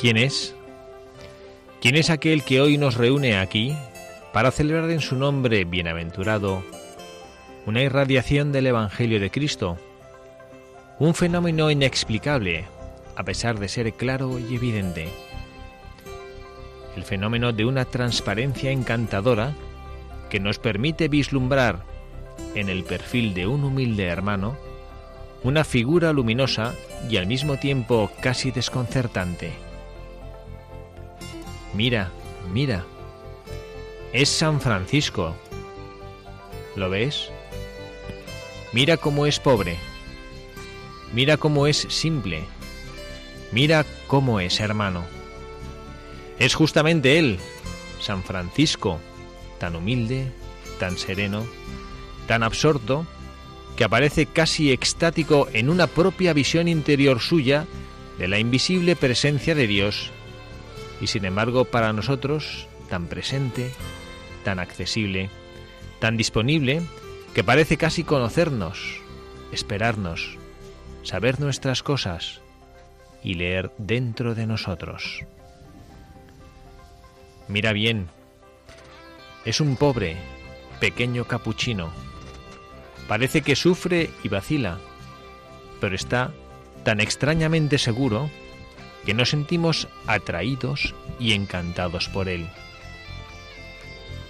¿Quién es? ¿Quién es aquel que hoy nos reúne aquí para celebrar en su nombre bienaventurado una irradiación del Evangelio de Cristo? Un fenómeno inexplicable, a pesar de ser claro y evidente. El fenómeno de una transparencia encantadora que nos permite vislumbrar en el perfil de un humilde hermano una figura luminosa y al mismo tiempo casi desconcertante. Mira, mira. Es San Francisco. ¿Lo ves? Mira cómo es pobre. Mira cómo es simple. Mira cómo es hermano. Es justamente él, San Francisco, tan humilde, tan sereno, tan absorto, que aparece casi extático en una propia visión interior suya de la invisible presencia de Dios y sin embargo para nosotros tan presente, tan accesible, tan disponible, que parece casi conocernos, esperarnos, saber nuestras cosas y leer dentro de nosotros. Mira bien, es un pobre, pequeño capuchino. Parece que sufre y vacila, pero está tan extrañamente seguro que nos sentimos atraídos y encantados por él.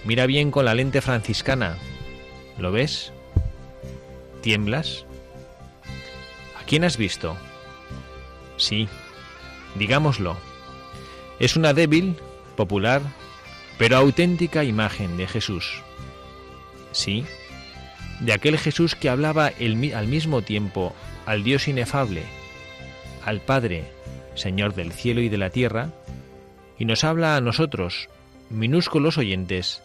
Mira bien con la lente franciscana. ¿Lo ves? ¿Tiemblas? ¿A quién has visto? Sí, digámoslo. Es una débil, popular, pero auténtica imagen de Jesús. Sí, de aquel Jesús que hablaba al mismo tiempo al Dios inefable, al Padre, Señor del cielo y de la tierra, y nos habla a nosotros, minúsculos oyentes,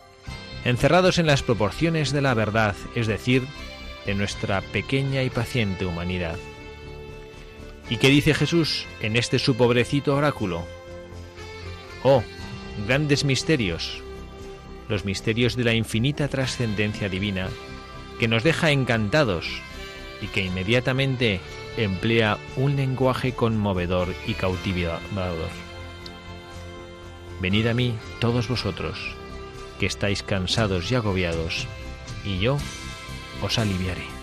encerrados en las proporciones de la verdad, es decir, de nuestra pequeña y paciente humanidad. ¿Y qué dice Jesús en este su pobrecito oráculo? Oh, grandes misterios, los misterios de la infinita trascendencia divina, que nos deja encantados y que inmediatamente emplea un lenguaje conmovedor y cautivador. Venid a mí todos vosotros, que estáis cansados y agobiados, y yo os aliviaré.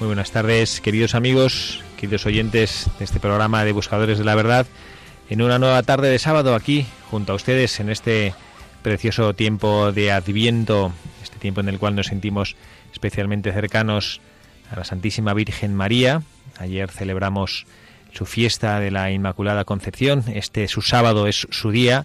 Muy buenas tardes, queridos amigos, queridos oyentes de este programa de Buscadores de la Verdad, en una nueva tarde de sábado aquí, junto a ustedes, en este precioso tiempo de Adviento, este tiempo en el cual nos sentimos especialmente cercanos a la Santísima Virgen María. Ayer celebramos su fiesta de la Inmaculada Concepción, este su sábado es su día,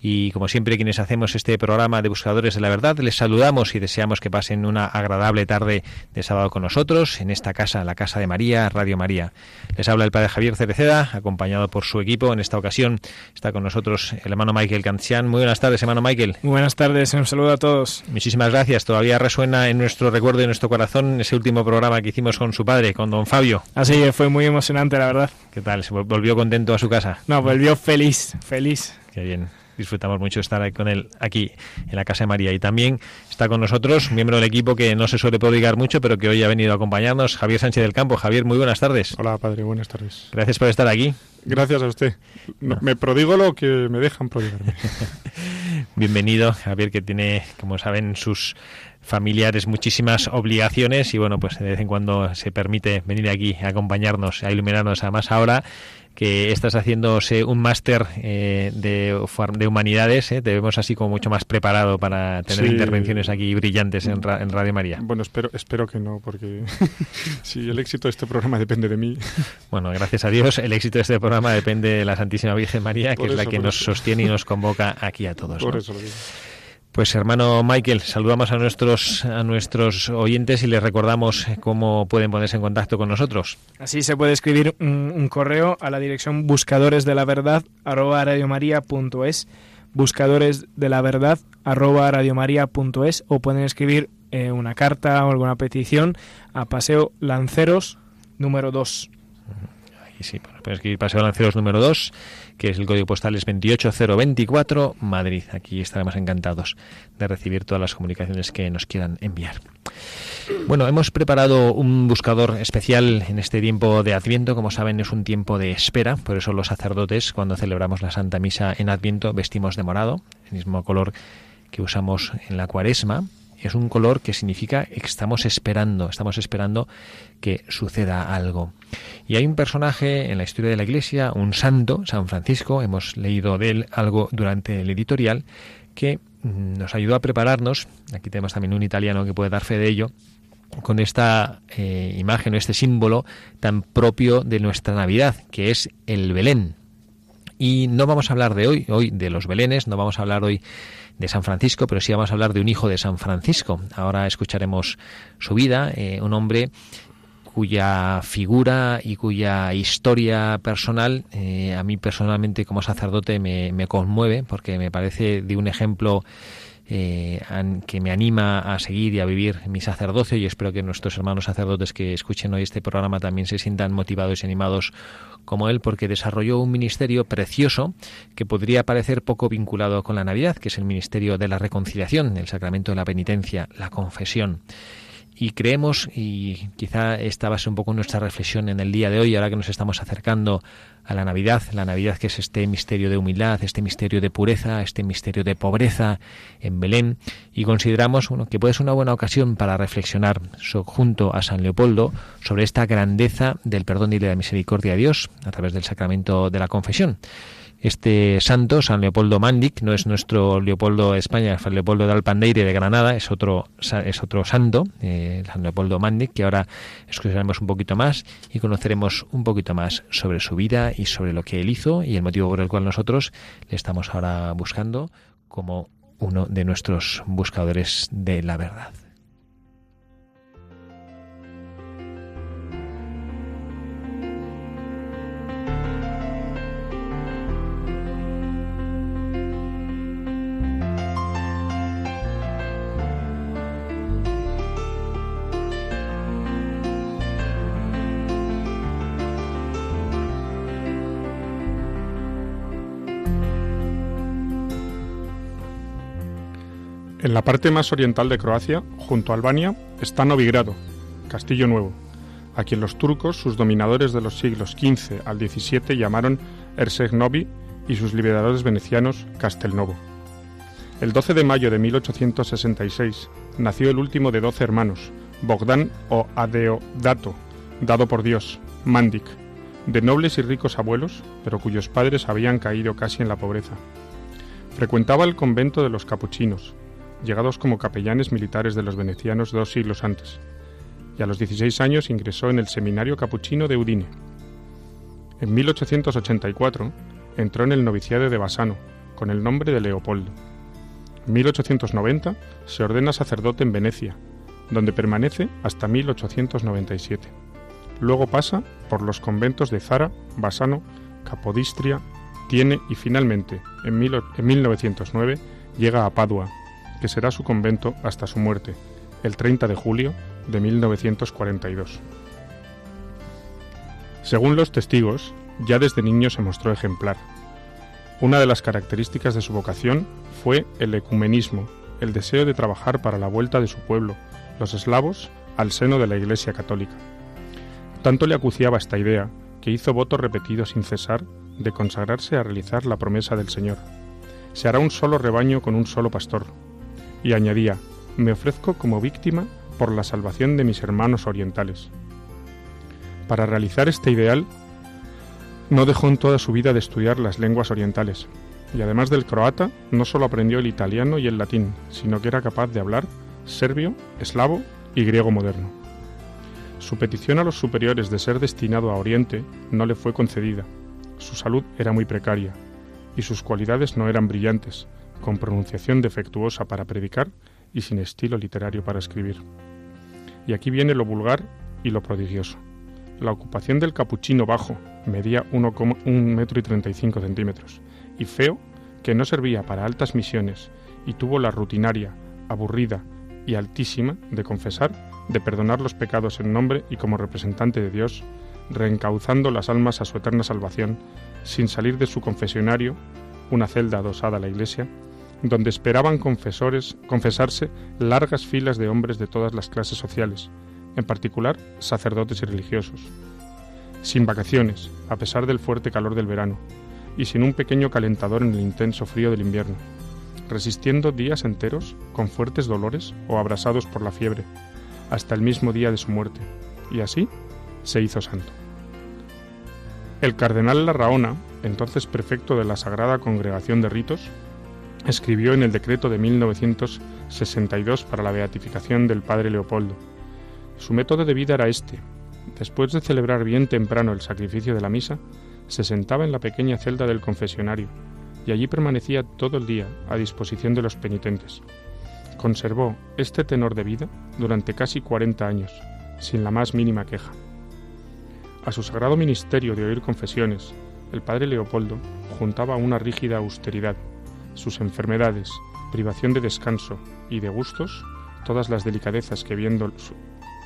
y como siempre quienes hacemos este programa de Buscadores de la Verdad, les saludamos y deseamos que pasen una agradable tarde de sábado con nosotros en esta casa, la Casa de María, Radio María. Les habla el Padre Javier Cereceda, acompañado por su equipo. En esta ocasión está con nosotros el hermano Michael Cancian. Muy buenas tardes, hermano Michael. Muy buenas tardes, un saludo a todos. Muchísimas gracias. Todavía resuena en nuestro recuerdo y en nuestro corazón ese último programa que hicimos con su padre, con don Fabio. Así fue muy emocionante, la verdad. ¿Qué tal? ¿Se volvió contento a su casa? No, volvió feliz, feliz. Qué bien disfrutamos mucho estar con él aquí en la Casa de María. Y también está con nosotros, miembro del equipo que no se suele prodigar mucho, pero que hoy ha venido a acompañarnos, Javier Sánchez del Campo. Javier, muy buenas tardes. Hola, padre, buenas tardes. Gracias por estar aquí. Gracias a usted. Me prodigo lo que me dejan prodigarme. Bienvenido, Javier, que tiene, como saben, sus familiares muchísimas obligaciones y bueno, pues de vez en cuando se permite venir aquí a acompañarnos, a iluminarnos. Además ahora que estás haciéndose un máster eh, de, de, humanidades, ¿eh? te vemos así como mucho más preparado para tener intervenciones aquí brillantes en, en, Radio María. Bueno, espero, espero que no, porque si el éxito de este programa depende de mí. Bueno, gracias a Dios, el éxito de este programa depende de la Santísima Virgen María, que es la que nos sostiene y nos convoca aquí a todos. Por eso lo digo. Pues hermano Michael, saludamos a nuestros a nuestros oyentes y les recordamos cómo pueden ponerse en contacto con nosotros. Así se puede escribir un, correo a la dirección buscadores de la verdad arroba radiomaria.es buscadores de la verdad arroba radiomaria.es o pueden escribir eh, una carta o alguna petición a Paseo Lanceros número 2. Ahí sí, pueden escribir Paseo Lanceros número 2 que es el código postal es 28024 Madrid. Aquí estaremos encantados de recibir todas las comunicaciones que nos quieran enviar. Bueno, hemos preparado un buscador especial en este tiempo de Adviento. Como saben, es un tiempo de espera, por eso los sacerdotes, cuando celebramos la Santa Misa en Adviento, vestimos de morado, el mismo color que usamos en la Cuaresma, es un color que significa que estamos esperando, estamos esperando que suceda algo. Y hay un personaje en la historia de la Iglesia, un santo, San Francisco, hemos leído de él algo durante el editorial, que mm, nos ayudó a prepararnos, aquí tenemos también un italiano que puede dar fe de ello, con esta eh, imagen o este símbolo tan propio de nuestra Navidad, que es el Belén. Y no vamos a hablar de hoy, hoy de los Belenes, no vamos a hablar hoy de San Francisco, pero sí vamos a hablar de un hijo de San Francisco. Ahora escucharemos su vida, eh, un hombre cuya figura y cuya historia personal eh, a mí personalmente como sacerdote me, me, conmueve porque me parece de un ejemplo eh, que me anima a seguir y a vivir mi sacerdocio y espero que nuestros hermanos sacerdotes que escuchen hoy este programa también se sientan motivados y animados como él porque desarrolló un ministerio precioso que podría parecer poco vinculado con la Navidad, que es el ministerio de la reconciliación, el sacramento de la penitencia, la confesión. Y creemos, y quizá esta va a ser un poco nuestra reflexión en el día de hoy, ahora que nos estamos acercando a la Navidad, la Navidad que es este misterio de humildad, este misterio de pureza, este misterio de pobreza en Belén, y consideramos bueno, que puede ser una buena ocasión para reflexionar junto a San Leopoldo sobre esta grandeza del perdón y de la misericordia de Dios a través del sacramento de la confesión. Este santo, San Leopoldo Mandic, no es nuestro Leopoldo de España, San Leopoldo de Alpandeire de Granada, es otro, es otro santo, eh, San Leopoldo Mandic, que ahora escucharemos un poquito más y conoceremos un poquito más sobre su vida y sobre lo que él hizo y el motivo por el cual nosotros le estamos ahora buscando como uno de nuestros buscadores de la verdad. En la parte más oriental de Croacia, junto a Albania, está Novigrado, Castillo Nuevo, a quien los turcos, sus dominadores de los siglos XV al XVII, llamaron Erseg Novi y sus liberadores venecianos Castelnovo. El 12 de mayo de 1866 nació el último de doce hermanos, Bogdan o Adeodato, dado por Dios, Mandik, de nobles y ricos abuelos, pero cuyos padres habían caído casi en la pobreza. Frecuentaba el convento de los capuchinos, llegados como capellanes militares de los venecianos dos siglos antes, y a los 16 años ingresó en el Seminario Capuchino de Udine. En 1884 entró en el noviciado de Bassano, con el nombre de Leopoldo. En 1890 se ordena sacerdote en Venecia, donde permanece hasta 1897. Luego pasa por los conventos de Zara, Bassano, Capodistria, Tiene y finalmente, en, 1909, llega a Padua, que será su convento hasta su muerte, el 30 de julio de 1942. Según los testigos, ya desde niño se mostró ejemplar. Una de las características de su vocación fue el ecumenismo, el deseo de trabajar para la vuelta de su pueblo, los eslavos, al seno de la Iglesia católica. Tanto le acuciaba esta idea que hizo votos repetidos sin cesar de consagrarse a realizar la promesa del Señor. Se hará un solo rebaño con un solo pastor. Y añadía, me ofrezco como víctima por la salvación de mis hermanos orientales. Para realizar este ideal, no dejó en toda su vida de estudiar las lenguas orientales, y además del croata, no solo aprendió el italiano y el latín, sino que era capaz de hablar serbio, eslavo y griego moderno. Su petición a los superiores de ser destinado a Oriente no le fue concedida. Su salud era muy precaria y sus cualidades no eran brillantes, con pronunciación defectuosa para predicar y sin estilo literario para escribir. Y aquí viene lo vulgar y lo prodigioso. La ocupación del capuchino bajo medía 1,1 metro y 35 centímetros y feo que no servía para altas misiones y tuvo la rutinaria, aburrida y altísima de confesar, de perdonar los pecados en nombre y como representante de Dios, reencauzando las almas a su eterna salvación, sin salir de su confesionario, una celda adosada a la iglesia, donde esperaban confesores, confesarse largas filas de hombres de todas las clases sociales, en particular sacerdotes y religiosos. Sin vacaciones, a pesar del fuerte calor del verano, y sin un pequeño calentador en el intenso frío del invierno, resistiendo días enteros con fuertes dolores o abrasados por la fiebre, hasta el mismo día de su muerte, y así se hizo santo. El cardenal Larraona, entonces prefecto de la Sagrada Congregación de Ritos, escribió en el decreto de 1962 para la beatificación del padre Leopoldo. Su método de vida era este. Después de celebrar bien temprano el sacrificio de la misa, se sentaba en la pequeña celda del confesionario y allí permanecía todo el día a disposición de los penitentes. Conservó este tenor de vida durante casi 40 años, sin la más mínima queja. A su sagrado ministerio de oír confesiones, el padre Leopoldo juntaba una rígida austeridad, sus enfermedades, privación de descanso y de gustos, todas las delicadezas que viendo su,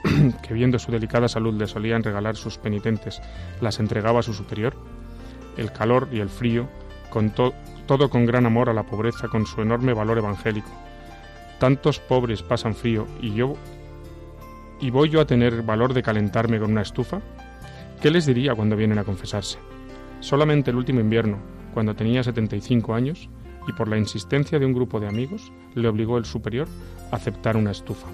que viendo su delicada salud le solían regalar sus penitentes, las entregaba a su superior, el calor y el frío, con todo con gran amor a la pobreza, con su enorme valor evangélico. Tantos pobres pasan frío y yo y voy yo a tener valor de calentarme con una estufa. ¿Qué les diría cuando vienen a confesarse? Solamente el último invierno, cuando tenía 75 años, y por la insistencia de un grupo de amigos, le obligó el superior a aceptar una estufa.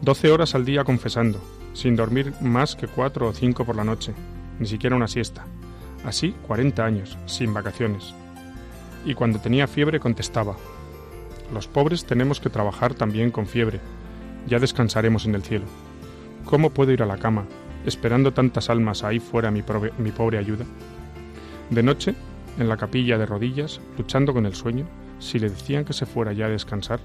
Doce horas al día confesando, sin dormir más que cuatro o cinco por la noche, ni siquiera una siesta. Así 40 años, sin vacaciones. Y cuando tenía fiebre contestaba, los pobres tenemos que trabajar también con fiebre, ya descansaremos en el cielo. ¿Cómo puedo ir a la cama, esperando tantas almas ahí fuera mi, mi pobre ayuda? De noche, en la capilla de rodillas, luchando con el sueño, si le decían que se fuera ya a descansar,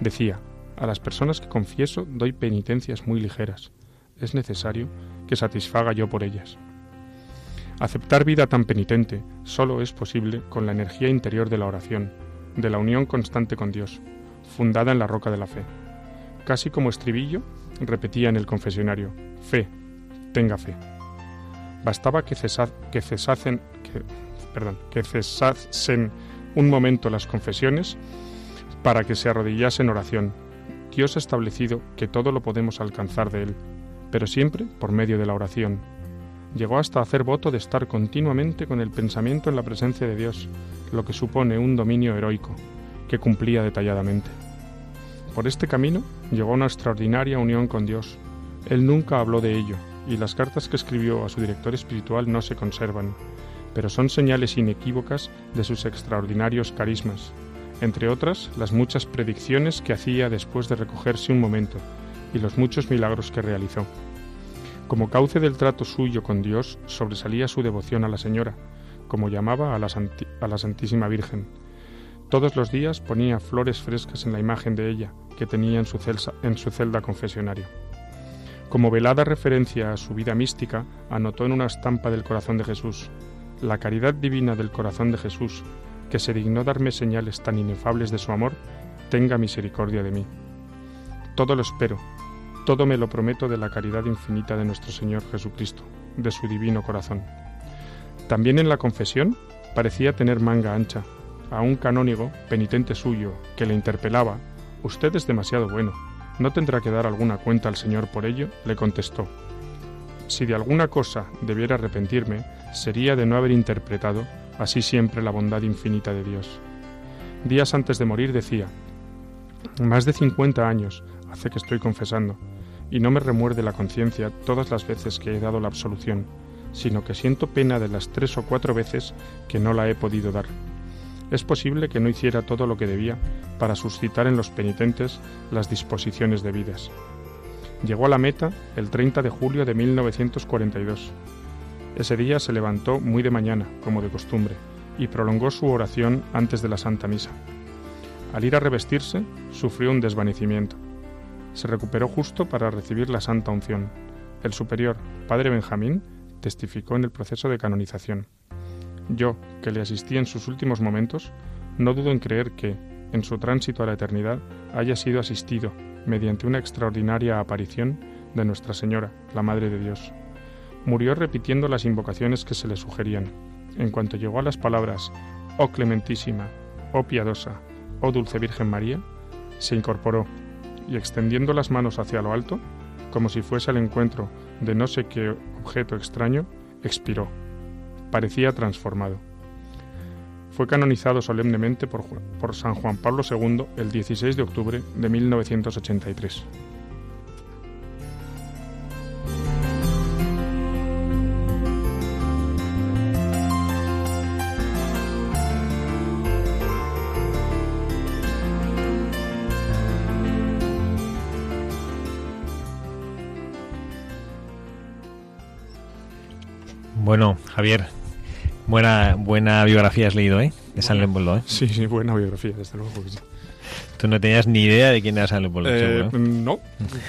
decía, a las personas que confieso doy penitencias muy ligeras. Es necesario que satisfaga yo por ellas. Aceptar vida tan penitente solo es posible con la energía interior de la oración, de la unión constante con Dios, fundada en la roca de la fe. Casi como estribillo, repetía en el confesionario, fe, tenga fe. Bastaba que, que cesasen, que, perdón, que cesasen un momento las confesiones para que se arrodillase en oración. Dios ha establecido que todo lo podemos alcanzar de Él, pero siempre por medio de la oración, Llegó hasta hacer voto de estar continuamente con el pensamiento en la presencia de Dios, lo que supone un dominio heroico, que cumplía detalladamente. Por este camino llegó una extraordinaria unión con Dios. Él nunca habló de ello, y las cartas que escribió a su director espiritual no se conservan, pero son señales inequívocas de sus extraordinarios carismas, entre otras las muchas predicciones que hacía después de recogerse un momento y los muchos milagros que realizó. Como cauce del trato suyo con Dios sobresalía su devoción a la Señora, como llamaba a la, Santísima Virgen. Todos los días ponía flores frescas en la imagen de ella, que tenía en su, en su celda confesionario. Como velada referencia a su vida mística, anotó en una estampa del corazón de Jesús, la caridad divina del corazón de Jesús, que se dignó darme señales tan inefables de su amor, tenga misericordia de mí. Todo lo espero, todo me lo prometo de la caridad infinita de nuestro Señor Jesucristo, de su divino corazón. También en la confesión parecía tener manga ancha. A un canónigo, penitente suyo, que le interpelaba, Usted es demasiado bueno, ¿no tendrá que dar alguna cuenta al Señor por ello? le contestó, Si de alguna cosa debiera arrepentirme, sería de no haber interpretado así siempre la bondad infinita de Dios. Días antes de morir decía, Más de cincuenta años hace que estoy confesando, y no me remuerde la conciencia todas las veces que he dado la absolución, sino que siento pena de las tres o cuatro veces que no la he podido dar. Es posible que no hiciera todo lo que debía para suscitar en los penitentes las disposiciones debidas. Llegó a la meta el 30 de julio de 1942. Ese día se levantó muy de mañana, como de costumbre, y prolongó su oración antes de la Santa Misa. Al ir a revestirse, sufrió un desvanecimiento se recuperó justo para recibir la santa unción. El superior, padre Benjamín, testificó en el proceso de canonización. Yo, que le asistí en sus últimos momentos, no dudo en creer que, en su tránsito a la eternidad, haya sido asistido, mediante una extraordinaria aparición, de Nuestra Señora, la Madre de Dios. Murió repitiendo las invocaciones que se le sugerían. En cuanto llegó a las palabras, Oh clementísima, oh piadosa, oh dulce Virgen María, se incorporó y extendiendo las manos hacia lo alto, como si fuese al encuentro de no sé qué objeto extraño, expiró. Parecía transformado. Fue canonizado solemnemente por, por San Juan Pablo II el 16 de octubre de 1983. Bueno, Javier, buena, buena biografía has leído, ¿eh? De San Leopoldo, ¿eh? Sí, sí, buena biografía, desde luego. Tú no tenías ni idea de quién era San Leopoldo. Eh, no,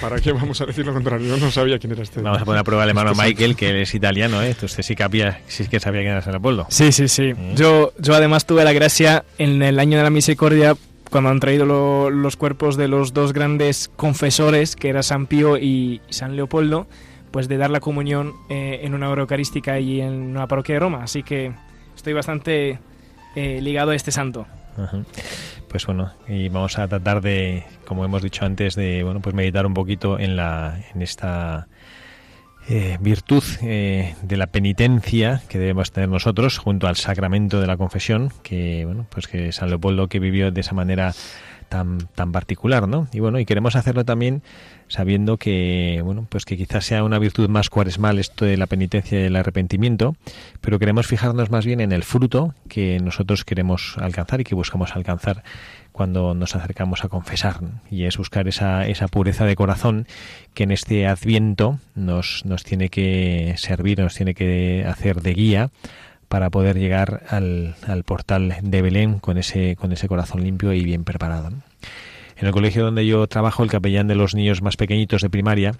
¿para qué vamos a decir lo contrario? Yo no sabía quién era este. Vamos a poner a prueba al hermano este Michael, que es italiano, ¿eh? Usted sí, capía, sí que sabía quién era San Leopoldo. Sí, sí, sí. Mm. Yo, yo además tuve la gracia en el año de la misericordia cuando han traído los cuerpos de los dos grandes confesores, que era San Pío y San Leopoldo, pues de dar la comunión eh, en una hora eucarística y en una parroquia de Roma. Así que estoy bastante eh, ligado a este santo. Pues bueno, y vamos a tratar de, como hemos dicho antes, de bueno, pues meditar un poquito en la, en esta eh, virtud de la penitencia que debemos tener nosotros junto al sacramento de la confesión, que bueno, pues que San Leopoldo que vivió de esa manera tan, particular, ¿no? Y bueno, y queremos hacerlo también sabiendo que, bueno, pues que quizás sea una virtud más cuaresmal esto de la penitencia y el arrepentimiento, pero queremos fijarnos más bien en el fruto que nosotros queremos alcanzar y que buscamos alcanzar cuando nos acercamos a confesar, y es buscar esa, esa pureza de corazón que en este adviento nos, nos tiene que servir, nos tiene que hacer de guía para poder llegar al, al portal de Belén con ese, con ese corazón limpio y bien preparado. En el colegio donde yo trabajo, el capellán de los niños más pequeñitos de primaria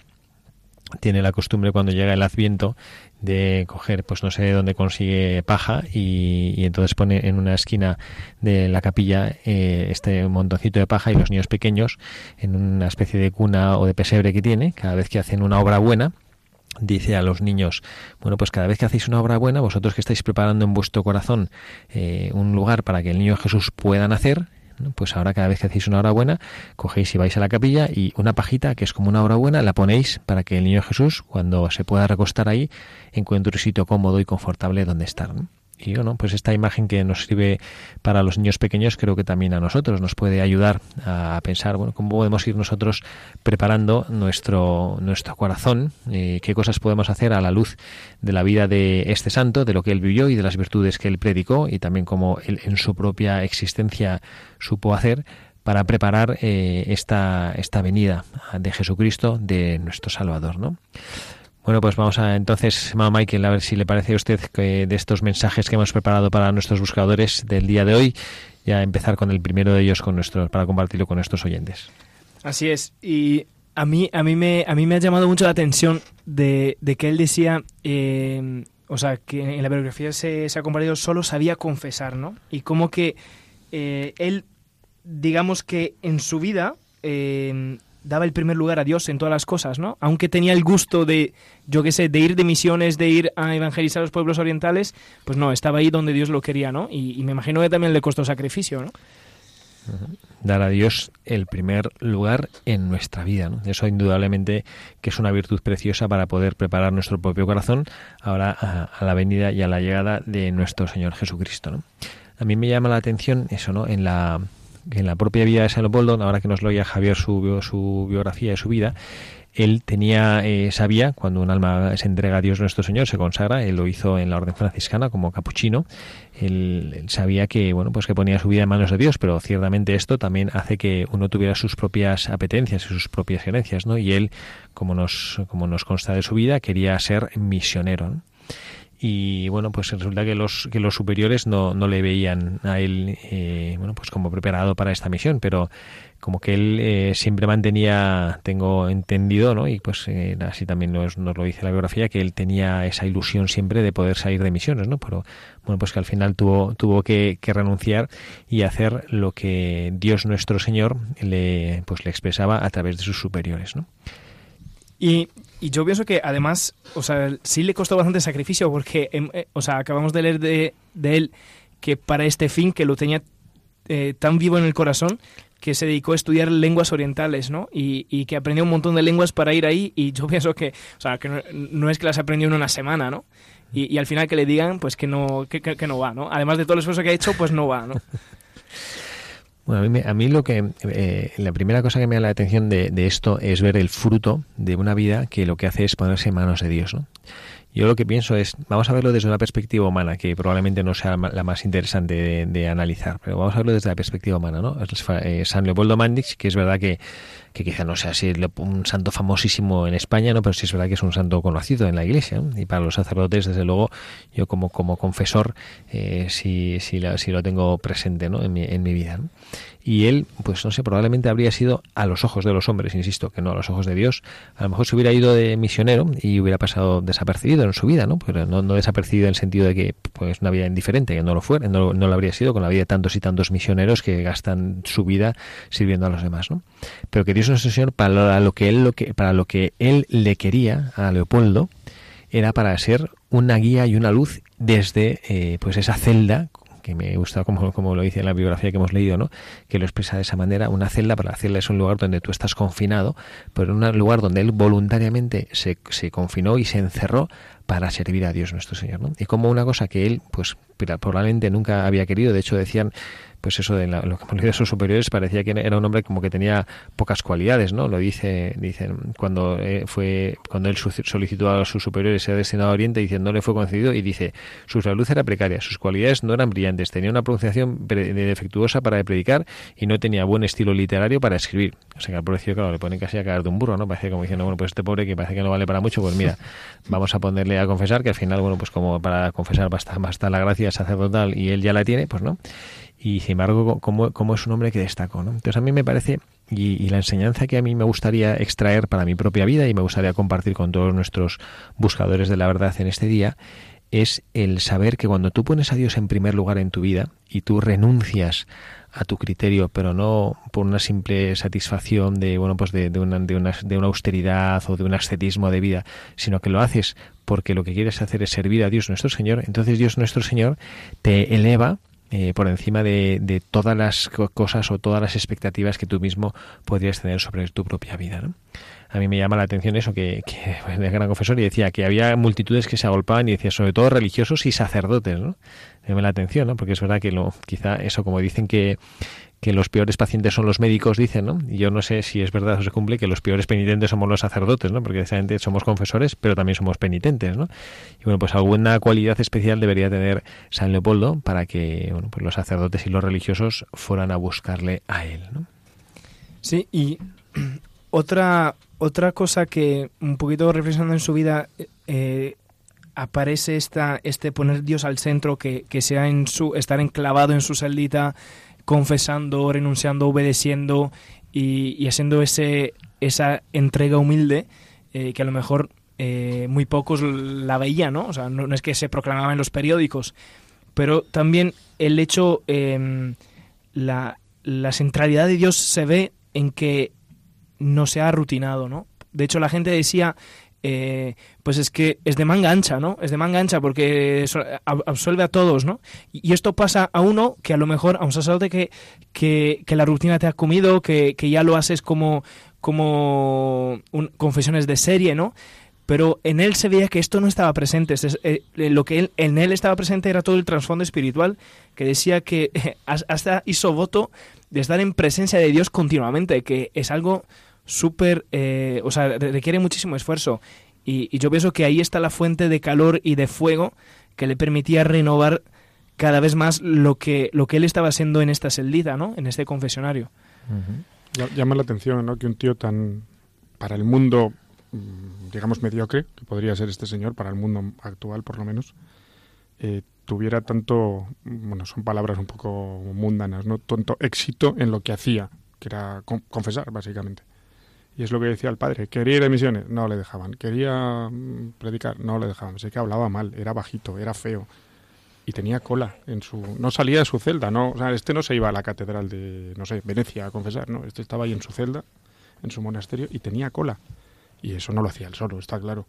tiene la costumbre cuando llega el adviento de coger, pues no sé dónde consigue paja y, entonces pone en una esquina de la capilla eh, este montoncito de paja y los niños pequeños en una especie de cuna o de pesebre que tiene, cada vez que hacen una obra buena, dice a los niños, bueno, pues cada vez que hacéis una obra buena, vosotros que estáis preparando en vuestro corazón eh, un lugar para que el niño Jesús pueda nacer, pues ahora cada vez que hacéis una hora buena, cogéis y vais a la capilla y una pajita, que es como una hora buena, la ponéis para que el niño Jesús, cuando se pueda recostar ahí, encuentre un sitio cómodo y confortable donde estar. Y bueno, pues esta imagen que nos sirve para los niños pequeños creo que también a nosotros nos puede ayudar a pensar, bueno, cómo podemos ir nosotros preparando nuestro, nuestro corazón, eh, qué cosas podemos hacer a la luz de la vida de este santo, de lo que él vivió y de las virtudes que él predicó y también cómo él en su propia existencia supo hacer para preparar eh, esta, esta venida de Jesucristo, de nuestro Salvador, ¿no? Bueno, pues vamos a entonces, mamá Michael, a ver si le parece a usted que de estos mensajes que hemos preparado para nuestros buscadores del día de hoy, ya empezar con el primero de ellos con nuestros, para compartirlo con nuestros oyentes. Así es. Y a mí, a mí, me, a mí me ha llamado mucho la atención de, que él decía, eh, o sea, que en la biografía se, se ha compartido solo sabía confesar, ¿no? Y como que eh, él, digamos que en su vida eh, daba el primer lugar a Dios en todas las cosas, ¿no? Aunque tenía el gusto de, yo qué sé, de ir de misiones, de ir a evangelizar a los pueblos orientales, pues no, estaba ahí donde Dios lo quería, ¿no? Y, me imagino que también le costó sacrificio, ¿no? Dar a Dios el primer lugar en nuestra vida. ¿no? Eso indudablemente que es una virtud preciosa para poder preparar nuestro propio corazón ahora a, la venida y a la llegada de nuestro Señor Jesucristo. ¿no? A mí me llama la atención eso, ¿no? En la en la propia vida de San Leopoldo, ahora que nos lo oía Javier su, biografía de su vida, él tenía, eh, sabía, cuando un alma se entrega a Dios nuestro Señor, se consagra, él lo hizo en la orden franciscana como capuchino, él, sabía que, bueno, pues que ponía su vida en manos de Dios, pero ciertamente esto también hace que uno tuviera sus propias apetencias y sus propias gerencias, ¿no? Y él, como nos, como nos consta de su vida, quería ser misionero, y bueno pues resulta que los que los superiores no, no le veían a él eh, bueno pues como preparado para esta misión pero como que él eh, siempre mantenía tengo entendido no y pues eh, así también nos, nos, lo dice la biografía que él tenía esa ilusión siempre de poder salir de misiones no pero bueno pues que al final tuvo tuvo que, que renunciar y hacer lo que Dios nuestro Señor le pues le expresaba a través de sus superiores no y, y yo pienso que además, o sea, sí le costó bastante sacrificio porque, em, eh, o sea, acabamos de leer de, de, él que para este fin, que lo tenía eh, tan vivo en el corazón, que se dedicó a estudiar lenguas orientales, ¿no? Y, y, que aprendió un montón de lenguas para ir ahí y yo pienso que, o sea, que no, es que las aprendió en una semana, ¿no? Y, y, al final que le digan, pues que no, que, que, que no va, ¿no? Además de todo el esfuerzo que ha hecho, pues no va, ¿no? Bueno, a mí, a mí lo que eh, la primera cosa que me da la atención de, de, esto es ver el fruto de una vida que lo que hace es ponerse en manos de Dios, ¿no? Yo lo que pienso es, vamos a verlo desde una perspectiva humana, que probablemente no sea la más interesante de, analizar, pero vamos a verlo desde la perspectiva humana, ¿no? Eh, San Leopoldo Mandix, que es verdad que, que quizá no sea así un santo famosísimo en España, ¿no? Pero sí es verdad que es un santo conocido en la Iglesia, y para los sacerdotes, desde luego, yo como, como confesor, eh, sí, sí, lo tengo presente, ¿no? En mi, en mi vida, ¿no? Y él, pues no sé, probablemente habría sido a los ojos de los hombres, insisto, que no a los ojos de Dios. A lo mejor se hubiera ido de misionero y hubiera pasado desapercibido en su vida, ¿no? Pero no, no desapercibido en el sentido de que pues una vida indiferente, que no lo fuera, no, no lo habría sido con la vida de tantos y tantos misioneros que gastan su vida sirviendo a los demás, ¿no? Pero que Dios nuestro Señor para lo que él lo que para lo que él le quería a Leopoldo era para ser una guía y una luz desde eh, pues esa celda que me gusta como, como lo dice en la biografía que hemos leído, ¿no? que lo expresa de esa manera, una celda, para la celda es un lugar donde tú estás confinado, pero un lugar donde él voluntariamente se, se confinó y se encerró para servir a Dios nuestro Señor. ¿no? Y como una cosa que él, pues probablemente nunca había querido, de hecho decían pues eso de lo que hemos leído de sus superiores parecía que era un hombre como que tenía pocas cualidades, ¿no? Lo dice, dicen, cuando eh, fue, cuando él solicitó a sus superiores ser destinado a Oriente, dice, no le fue concedido y dice, su salud era precaria, sus cualidades no eran brillantes, tenía una pronunciación defectuosa para predicar y no tenía buen estilo literario para escribir. O sea que al pobrecillo, claro, le ponen casi a caer de un burro, ¿no? Parece como diciendo, bueno, pues este pobre que parece que no vale para mucho, pues mira, vamos a ponerle a confesar, que al final, bueno, pues como para confesar basta, basta la gracia sacerdotal y él ya la tiene, pues no y sin embargo como, es un hombre que destacó. ¿no? Entonces a mí me parece, y, la enseñanza que a mí me gustaría extraer para mi propia vida y me gustaría compartir con todos nuestros buscadores de la verdad en este día, es el saber que cuando tú pones a Dios en primer lugar en tu vida y tú renuncias a tu criterio, pero no por una simple satisfacción de bueno pues de, una, de, una, de una austeridad o de un ascetismo de vida, sino que lo haces porque lo que quieres hacer es servir a Dios nuestro Señor, entonces Dios nuestro Señor te eleva eh, por encima de, de, todas las cosas o todas las expectativas que tú mismo podrías tener sobre tu propia vida. ¿no? A mí me llama la atención eso, que, que el gran confesor y decía que había multitudes que se agolpaban y decía sobre todo religiosos y sacerdotes. ¿no? Me llama la atención, ¿no? porque es verdad que lo, quizá eso, como dicen que, que los peores pacientes son los médicos, dicen, ¿no? Y yo no sé si es verdad o se cumple que los peores penitentes somos los sacerdotes, ¿no? Porque precisamente somos confesores, pero también somos penitentes, ¿no? Y bueno, pues alguna cualidad especial debería tener San Leopoldo para que, bueno, pues los sacerdotes y los religiosos fueran a buscarle a él, ¿no? Sí, y otra otra cosa que un poquito reflexionando en su vida eh, aparece esta, este poner Dios al centro, que, que sea en su, estar enclavado en su celdita, confesando, renunciando, obedeciendo y, haciendo ese, esa entrega humilde eh, que a lo mejor eh, muy pocos la veían, ¿no? O sea, no, es que se proclamaba en los periódicos, pero también el hecho, em, la, la centralidad de Dios se ve en que no se ha rutinado, ¿no? De hecho, la gente decía, eh, pues es que es de manga ancha, ¿no? Es de manga ancha porque absuelve a todos, ¿no? Y esto pasa a uno que a lo mejor, a un sacerdote que, que, la rutina te ha comido, que, ya lo haces como, como confesiones de serie, ¿no? Pero en él se veía que esto no estaba presente. Eh, lo que en él estaba presente era todo el trasfondo espiritual, que decía que hasta hizo voto de estar en presencia de Dios continuamente, que es algo súper, eh, o sea, requiere muchísimo esfuerzo. Y, yo pienso que ahí está la fuente de calor y de fuego que le permitía renovar cada vez más lo que, lo que él estaba haciendo en esta celdita, ¿no? En este confesionario. Llama la atención, ¿no? Que un tío tan, para el mundo, mm, digamos, mediocre, que podría ser este señor, para el mundo actual por lo menos, eh, tuviera tanto, bueno, son palabras un poco mundanas, ¿no? Tanto éxito en lo que hacía, que era confesar, básicamente. Y es lo que decía el padre. Quería ir de misiones, no le dejaban. Quería mm, predicar, no le dejaban. Sé que hablaba mal, era bajito, era feo. Y tenía cola en su... No salía de su celda, ¿no? O sea, este no se iba a la catedral de, no sé, Venecia a confesar, ¿no? Este estaba ahí en su celda, en su monasterio, y tenía cola. Y eso no lo hacía él solo, está claro.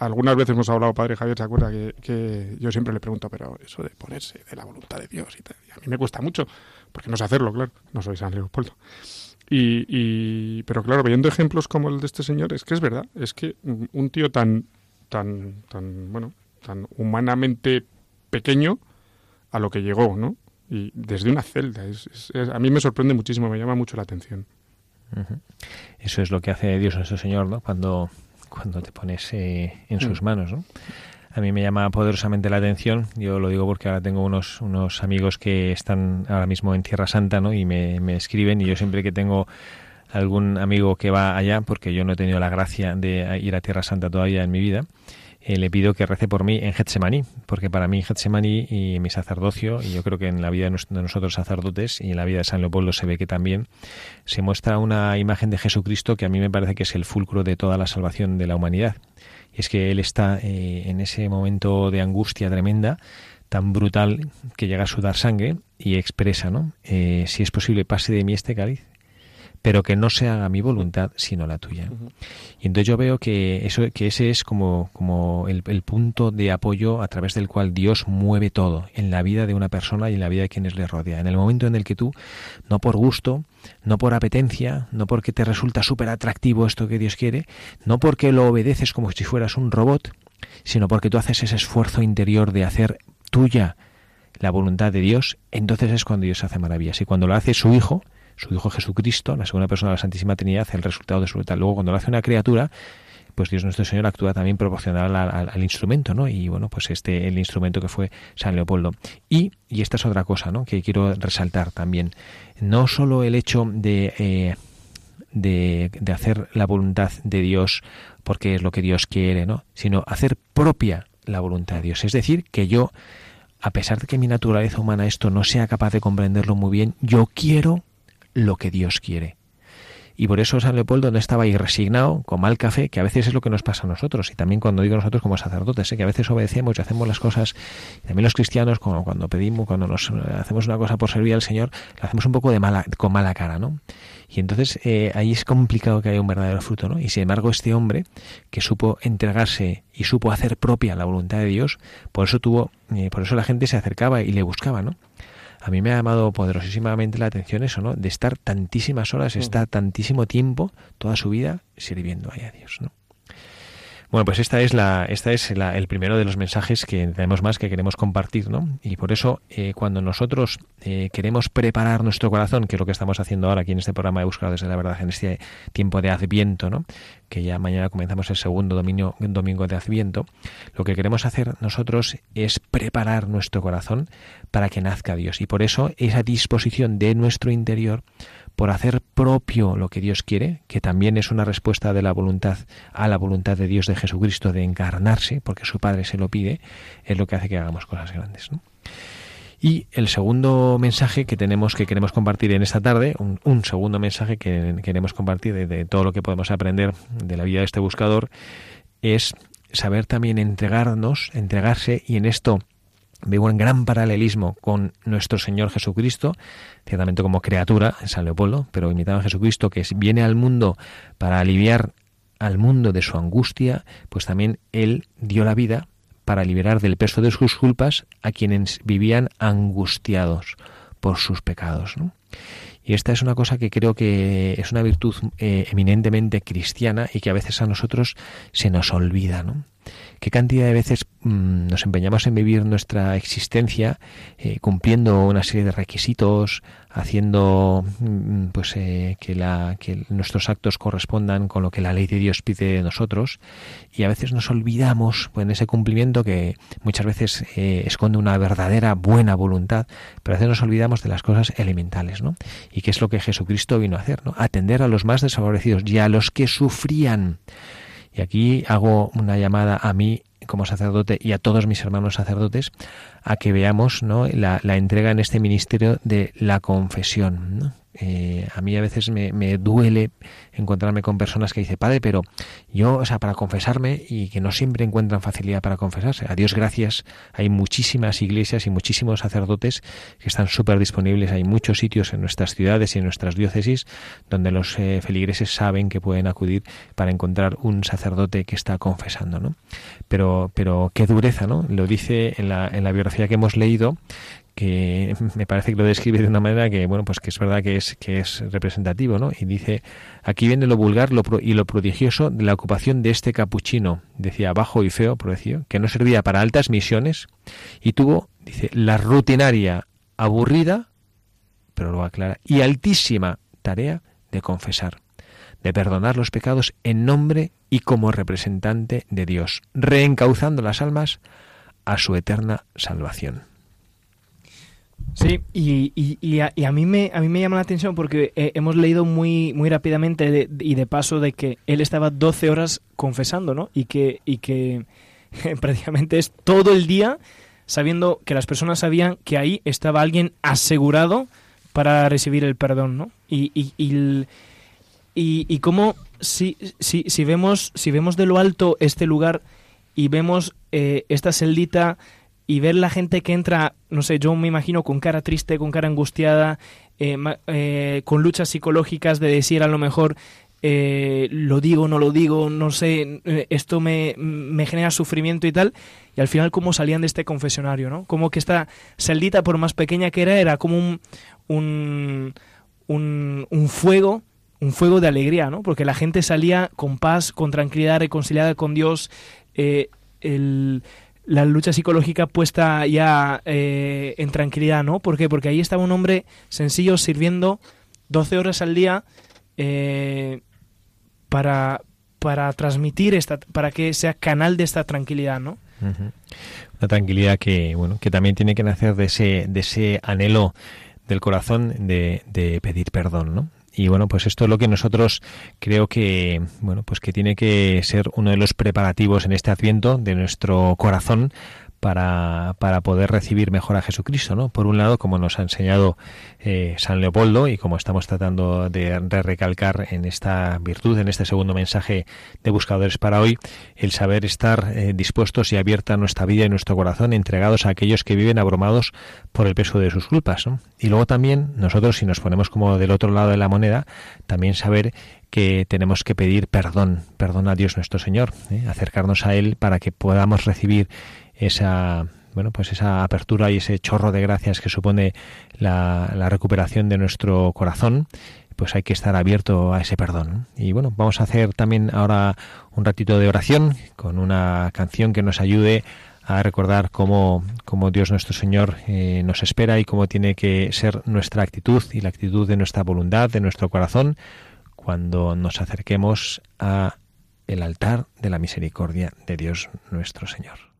algunas veces hemos hablado, padre Javier, ¿se acuerda? Que, yo siempre le pregunto, pero eso de ponerse de la voluntad de Dios y, tal, y a mí me cuesta mucho, porque no sé hacerlo, claro. No soy San Leopoldo. Y, pero claro, viendo ejemplos como el de este señor, es que es verdad, es que un tío tan, tan, tan, bueno, tan humanamente pequeño a lo que llegó, ¿no? Y desde una celda, a mí me sorprende muchísimo, me llama mucho la atención. Eso es lo que hace Dios nuestro Señor, ¿no? Cuando, cuando te pones eh, en sus mm. manos, ¿no? A mí me llama poderosamente la atención. Yo lo digo porque ahora tengo unos, unos amigos que están ahora mismo en Tierra Santa ¿no? y me, me escriben y yo siempre que tengo algún amigo que va allá, porque yo no he tenido la gracia de ir a Tierra Santa todavía en mi vida, eh, le pido que rece por mí en Getsemaní, porque para mí Getsemaní y mi sacerdocio, y yo creo que en la vida de nosotros sacerdotes y en la vida de San Leopoldo se ve que también se muestra una imagen de Jesucristo que a mí me parece que es el fulcro de toda la salvación de la humanidad es que él está eh, en ese momento de angustia tremenda, tan brutal que llega a sudar sangre y expresa, ¿no? Eh, si es posible, pase de mí este cáliz, pero que no se haga mi voluntad sino la tuya. Y entonces yo veo que eso, que ese es como, como el, punto de apoyo a través del cual Dios mueve todo en la vida de una persona y en la vida de quienes le rodea. En el momento en el que tú, no por gusto, no por apetencia, no porque te resulta súper atractivo esto que Dios quiere, no porque lo obedeces como si fueras un robot, sino porque tú haces ese esfuerzo interior de hacer tuya la voluntad de Dios, entonces es cuando Dios hace maravillas. Y cuando lo hace su Hijo, su Hijo Jesucristo, la segunda persona de la Santísima Trinidad, el resultado de su voluntad. Luego, cuando lo hace una criatura, pues Dios nuestro Señor actúa también proporcional al, instrumento, ¿no? Y bueno, pues este, el instrumento que fue San Leopoldo. Y, y esta es otra cosa, ¿no? Que quiero resaltar también. No solo el hecho de, eh, de, de hacer la voluntad de Dios porque es lo que Dios quiere, ¿no? Sino hacer propia la voluntad de Dios. Es decir, que yo, a pesar de que mi naturaleza humana esto no sea capaz de comprenderlo muy bien, yo quiero lo que Dios quiere. Y por eso San Leopoldo no estaba ahí resignado, con mal café, que a veces es lo que nos pasa a nosotros. Y también cuando digo nosotros como sacerdotes, ¿eh? que a veces obedecemos y hacemos las cosas, también los cristianos, como cuando pedimos, cuando nos hacemos una cosa por servir al Señor, la hacemos un poco de mala, con mala cara, ¿no? Y entonces eh, ahí es complicado que haya un verdadero fruto, ¿no? Y sin embargo este hombre que supo entregarse y supo hacer propia la voluntad de Dios, por eso tuvo, eh, por eso la gente se acercaba y le buscaba, ¿no? A mí me ha llamado poderosísimamente la atención eso, ¿no? De estar tantísimas horas, mm. estar tantísimo tiempo, toda su vida, sirviendo a Dios, ¿no? Bueno, pues esta es la, esta es el primero de los mensajes que tenemos más que queremos compartir, ¿no? Y por eso eh, cuando nosotros eh, queremos preparar nuestro corazón, que es lo que estamos haciendo ahora aquí en este programa de Buscadores de la Verdad, en este tiempo de Adviento, ¿no? Que ya mañana comenzamos el segundo domingo, domingo de Adviento, lo que queremos hacer nosotros es preparar nuestro corazón para que nazca Dios. Y por eso esa disposición de nuestro interior por hacer propio lo que Dios quiere, que también es una respuesta de la voluntad a la voluntad de Dios de Jesucristo de encarnarse, porque su Padre se lo pide, es lo que hace que hagamos cosas grandes. Y el segundo mensaje que tenemos que queremos compartir en esta tarde, un, segundo mensaje que queremos compartir de, todo lo que podemos aprender de la vida de este buscador, es saber también entregarnos, entregarse y en esto veo un gran paralelismo con nuestro Señor Jesucristo, ciertamente como criatura en San Leopoldo, pero imitado a Jesucristo que viene al mundo para aliviar al mundo de su angustia, pues también Él dio la vida para liberar del peso de sus culpas a quienes vivían angustiados por sus pecados. Y esta es una cosa que creo que es una virtud eh, eminentemente cristiana y que a veces a nosotros se nos olvida. ¿no? ¿Qué cantidad de veces mm, nos empeñamos en vivir nuestra existencia eh, cumpliendo una serie de requisitos, haciendo mm, pues eh, que, la, que nuestros actos correspondan con lo que la ley de Dios pide de nosotros y a veces nos olvidamos pues, en ese cumplimiento que muchas veces eh, esconde una verdadera buena voluntad, pero a veces nos olvidamos de las cosas elementales, ¿no? Y qué es lo que Jesucristo vino a hacer, ¿no? Atender a los más desfavorecidos y a los que sufrían. Y aquí hago una llamada a mí como sacerdote y a todos mis hermanos sacerdotes a que veamos ¿no? la, entrega en este ministerio de la confesión. Eh, a mí a veces me, duele encontrarme con personas que dicen, padre, pero yo, o sea, para confesarme y que no siempre encuentran facilidad para confesarse. A Dios gracias, hay muchísimas iglesias y muchísimos sacerdotes que están súper disponibles. Hay muchos sitios en nuestras ciudades y en nuestras diócesis donde los eh, feligreses saben que pueden acudir para encontrar un sacerdote que está confesando, ¿no? Pero, pero qué dureza, ¿no? Lo dice en la, en la biografía que hemos leído, que me parece que lo describe de una manera que bueno pues que es verdad que es que es representativo no y dice aquí viene lo vulgar lo y lo prodigioso de la ocupación de este capuchino. Decía bajo y feo decir que no servía para altas misiones y tuvo dice la rutinaria aburrida pero lo aclara y altísima tarea de confesar de perdonar los pecados en nombre y como representante de Dios reencauzando las almas a su eterna salvación Sí, y, y, a, mí me, a mí me llama la atención porque eh, hemos leído muy, muy rápidamente y de paso de que él estaba 12 horas confesando, ¿no? Y que, y que prácticamente es todo el día sabiendo que las personas sabían que ahí estaba alguien asegurado para recibir el perdón, ¿no? Y, y, y, y, cómo si, si, si, vemos, si vemos de lo alto este lugar y vemos eh, esta celdita y ver la gente que entra, no sé, yo me imagino con cara triste, con cara angustiada, eh, eh, con luchas psicológicas de decir a lo mejor eh, lo digo, no lo digo, no sé, esto me, me, genera sufrimiento y tal, y al final cómo salían de este confesionario, ¿no? Como que esta celdita, por más pequeña que era, era como un, un, un, un fuego un fuego de alegría, ¿no? Porque la gente salía con paz, con tranquilidad, reconciliada con Dios. el, la lucha psicológica puesta ya eh, en tranquilidad, ¿no? ¿Por qué? Porque ahí estaba un hombre sencillo sirviendo 12 horas al día eh, para, para transmitir esta, para que sea canal de esta tranquilidad, ¿no? Una tranquilidad que, bueno, que también tiene que nacer de ese, de ese anhelo del corazón de, de pedir perdón, ¿no? Y bueno pues esto es lo que nosotros creo que bueno pues que tiene que ser uno de los preparativos en este adviento de nuestro corazón para, para poder recibir mejor a Jesucristo, ¿no? Por un lado, como nos ha enseñado eh, San Leopoldo y como estamos tratando de, recalcar en esta virtud, en este segundo mensaje de Buscadores para hoy, el saber estar eh, dispuestos y abierta nuestra vida y nuestro corazón, entregados a aquellos que viven abrumados por el peso de sus culpas, Y luego también nosotros, si nos ponemos como del otro lado de la moneda, también saber que tenemos que pedir perdón, perdón a Dios nuestro Señor, ¿eh? acercarnos a Él para que podamos recibir esa bueno pues esa apertura y ese chorro de gracias que supone la, la recuperación de nuestro corazón pues hay que estar abierto a ese perdón. Y bueno, vamos a hacer también ahora un ratito de oración con una canción que nos ayude a recordar cómo, cómo Dios nuestro Señor eh, nos espera y cómo tiene que ser nuestra actitud y la actitud de nuestra voluntad, de nuestro corazón, cuando nos acerquemos a el altar de la misericordia de Dios nuestro Señor.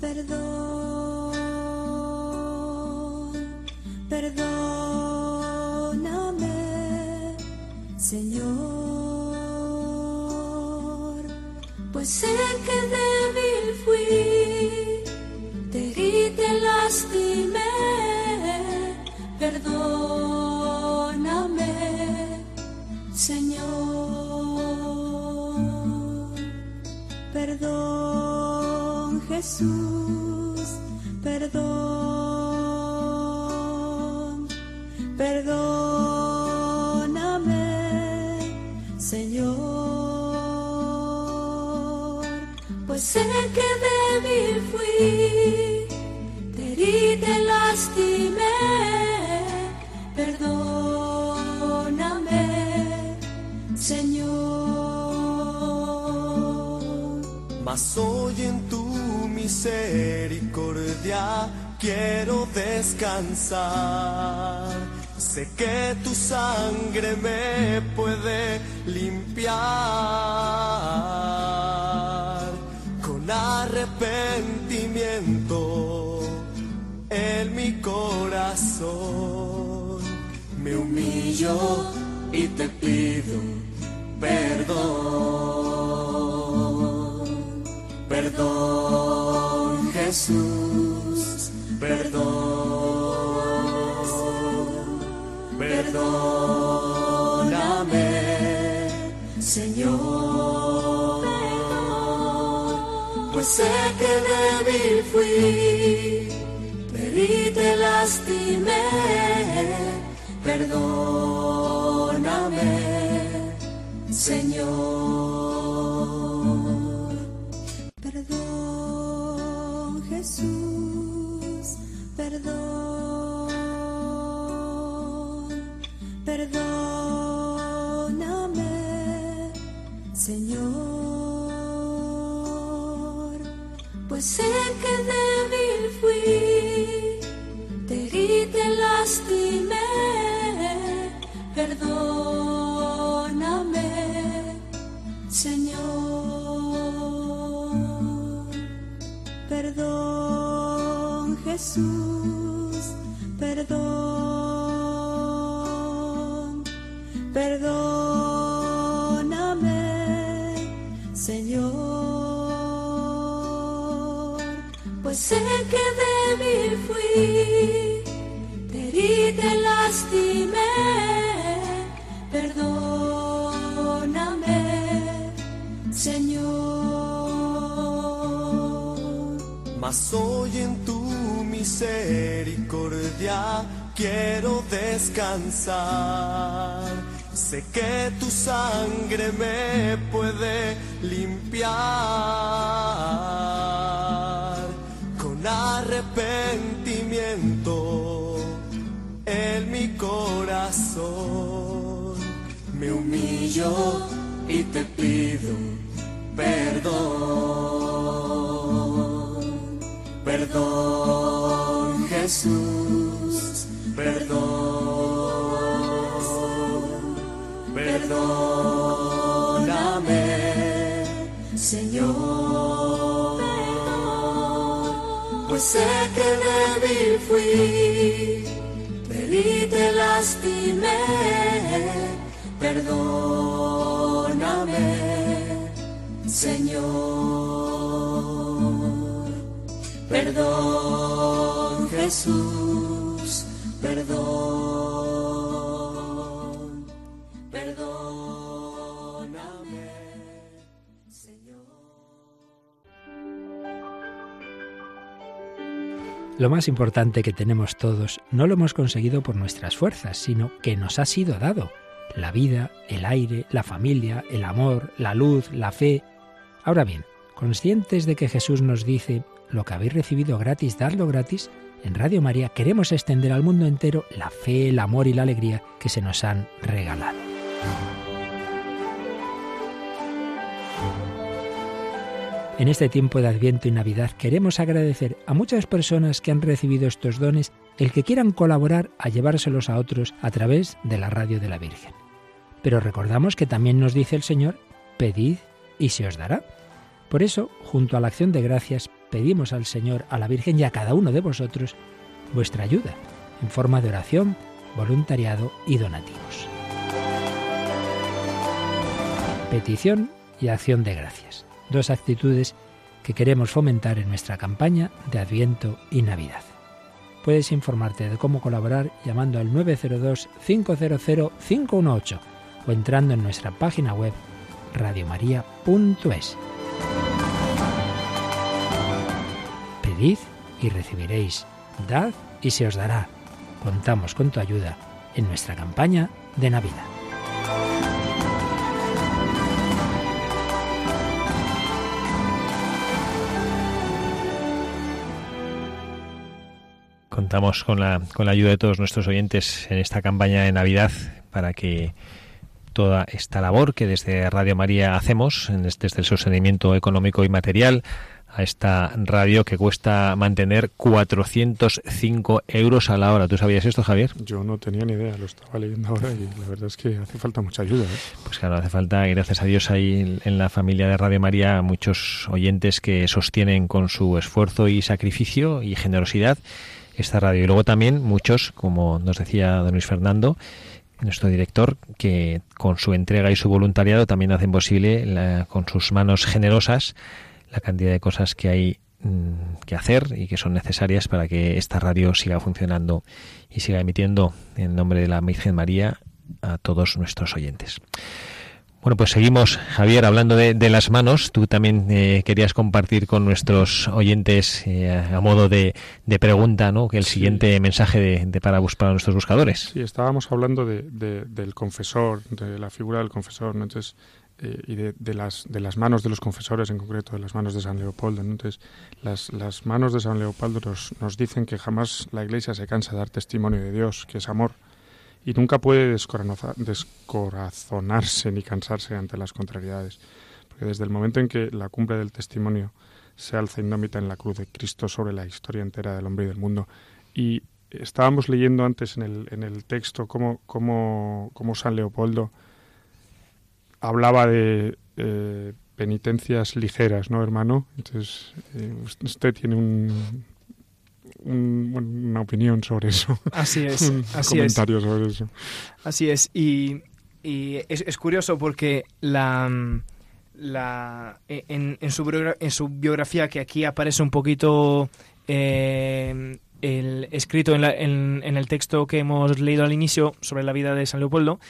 Perdón, perdóname, Señor, pues sé que débil fui, te herí, lastimé, perdóname, Señor, perdón, Jesús, perdón, perdóname, Señor, pues sé que débil fui, te herí, te lastimé, perdóname, Señor. Mas hoy en tu misericordia quiero descansar. Sé que tu sangre me puede limpiar con arrepentimiento en mi corazón. Me humillo y te pido perdón. Perdón, Jesús, perdón. Perdóname, Señor. Pues sé que débil fui, herí, te lastimé. Perdóname, Señor. Sé que débil fui, te herí, te lastimé, perdóname, Señor. Perdón, Jesús, que débil fui, te herí, te lastimé, perdóname, Señor. Mas hoy en tu misericordia quiero descansar. Sé que tu sangre me puede limpiar humillo y te pido perdón. Perdón, Jesús, perdón. Perdóname, Señor. Pues sé que débil fui, herí, te lastimé. Perdóname, Señor. Perdón, Jesús, perdón. Perdóname, Señor. Lo más importante que tenemos todos no lo hemos conseguido por nuestras fuerzas, sino que nos ha sido dado. La vida, el aire, la familia, el amor, la luz, la fe. Ahora bien, conscientes de que Jesús nos dice, lo que habéis recibido gratis, dadlo gratis, en Radio María queremos extender al mundo entero la fe, el amor y la alegría que se nos han regalado. En este tiempo de Adviento y Navidad queremos agradecer a muchas personas que han recibido estos dones el que quieran colaborar a llevárselos a otros a través de la radio de la Virgen. Pero recordamos que también nos dice el Señor, pedid y se os dará. Por eso, junto a la acción de gracias, pedimos al Señor, a la Virgen y a cada uno de vosotros vuestra ayuda en forma de oración, voluntariado y donativos. Petición y acción de gracias. Dos actitudes que queremos fomentar en nuestra campaña de Adviento y Navidad. Puedes informarte de cómo colaborar llamando al 902-500-518 o entrando en nuestra página web radiomaria.es. Pedid y recibiréis. Dad y se os dará. Contamos con tu ayuda en nuestra campaña de Navidad. Contamos con la, con la ayuda de todos nuestros oyentes en esta campaña de Navidad para que toda esta labor que desde Radio María hacemos, desde el sostenimiento económico y material, a esta radio que cuesta mantener 405 euros a la hora. ¿Tú sabías esto, Javier? Yo no tenía ni idea, lo estaba leyendo ahora y la verdad es que hace falta mucha ayuda. ¿eh? Pues claro, hace falta, y gracias a Dios, hay en la familia de Radio María muchos oyentes que sostienen con su esfuerzo y sacrificio y generosidad esta radio. Y luego también muchos, como nos decía don Luis Fernando, nuestro director, que con su entrega y su voluntariado también hacen posible, con sus manos generosas, la cantidad de cosas que hay mm, que hacer y que son necesarias para que esta radio siga funcionando y siga emitiendo en nombre de la Virgen María a todos nuestros oyentes. Bueno, pues seguimos, Javier, hablando de, las manos. Tú también eh, querías compartir con nuestros oyentes, eh, a modo de, pregunta, ¿no? Que el siguiente mensaje de, para, para nuestros buscadores. Sí, estábamos hablando de, del confesor, de la figura del confesor, ¿no? Entonces, eh, y de, las, de las manos de los confesores, en concreto, de las manos de San Leopoldo. Entonces, las, las manos de San Leopoldo nos, nos dicen que jamás la Iglesia se cansa de dar testimonio de Dios, que es amor y nunca puede descorazonarse ni cansarse ante las contrariedades, porque desde el momento en que la cumbre del testimonio se alza indómita en la cruz de Cristo sobre la historia entera del hombre y del mundo, y estábamos leyendo antes en el, en el texto cómo, cómo, cómo San Leopoldo hablaba de eh, penitencias ligeras, ¿no, hermano? Entonces, eh, usted tiene un, una opinión sobre eso. Así es. un comentario sobre eso. Así es. Y, es, curioso porque la, la en, en, su, en su biografía, que aquí aparece un poquito eh, el, escrito en, en, el texto que hemos leído al inicio sobre la vida de San Leopoldo,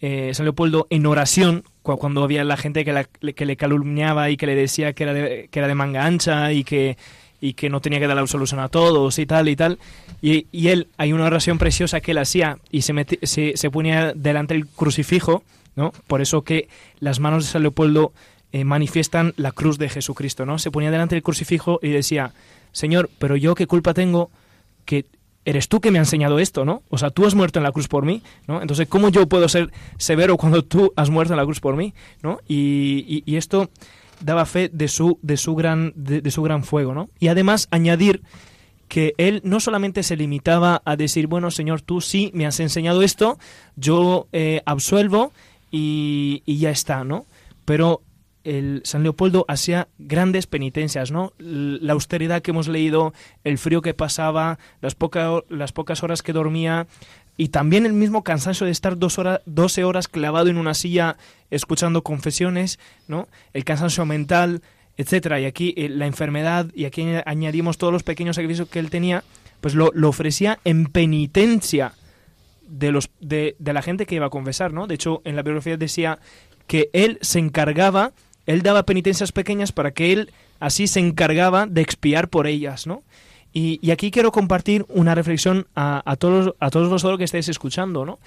eh, San Leopoldo en oración, cuando había la gente que, que le calumniaba y que le decía que era de, que era de manga ancha y que y que no tenía que dar la solución a todos y tal y tal. Y, y él, hay una oración preciosa que él hacía y se, se, se, ponía delante del crucifijo, ¿no? Por eso que las manos de San Leopoldo eh, manifiestan la cruz de Jesucristo, ¿no? Se ponía delante del crucifijo y decía, Señor, pero yo qué culpa tengo que eres tú que me ha enseñado esto, ¿no? O sea, tú has muerto en la cruz por mí, ¿no? Entonces, ¿cómo yo puedo ser severo cuando tú has muerto en la cruz por mí, ¿no? Y, y esto daba fe de su, de su, gran, de, su gran fuego, ¿no? Y además añadir que él no solamente se limitaba a decir, bueno, Señor, tú sí me has enseñado esto, yo eh, absuelvo y, y, ya está, ¿no? Pero el San Leopoldo hacía grandes penitencias, ¿no? La austeridad que hemos leído, el frío que pasaba, las, las pocas horas que dormía, y también el mismo cansancio de estar dos horas, 12 horas clavado en una silla escuchando confesiones, ¿no? El cansancio mental, etcétera. Y aquí eh, la enfermedad, y aquí añadimos todos los pequeños sacrificios que él tenía, pues lo, ofrecía en penitencia de, los, de, de, la gente que iba a confesar, ¿no? De hecho, en la biografía decía que él se encargaba, él daba penitencias pequeñas para que él así se encargaba de expiar por ellas, ¿no? Y, aquí quiero compartir una reflexión a, todos, a todos vosotros que estáis escuchando, ¿no?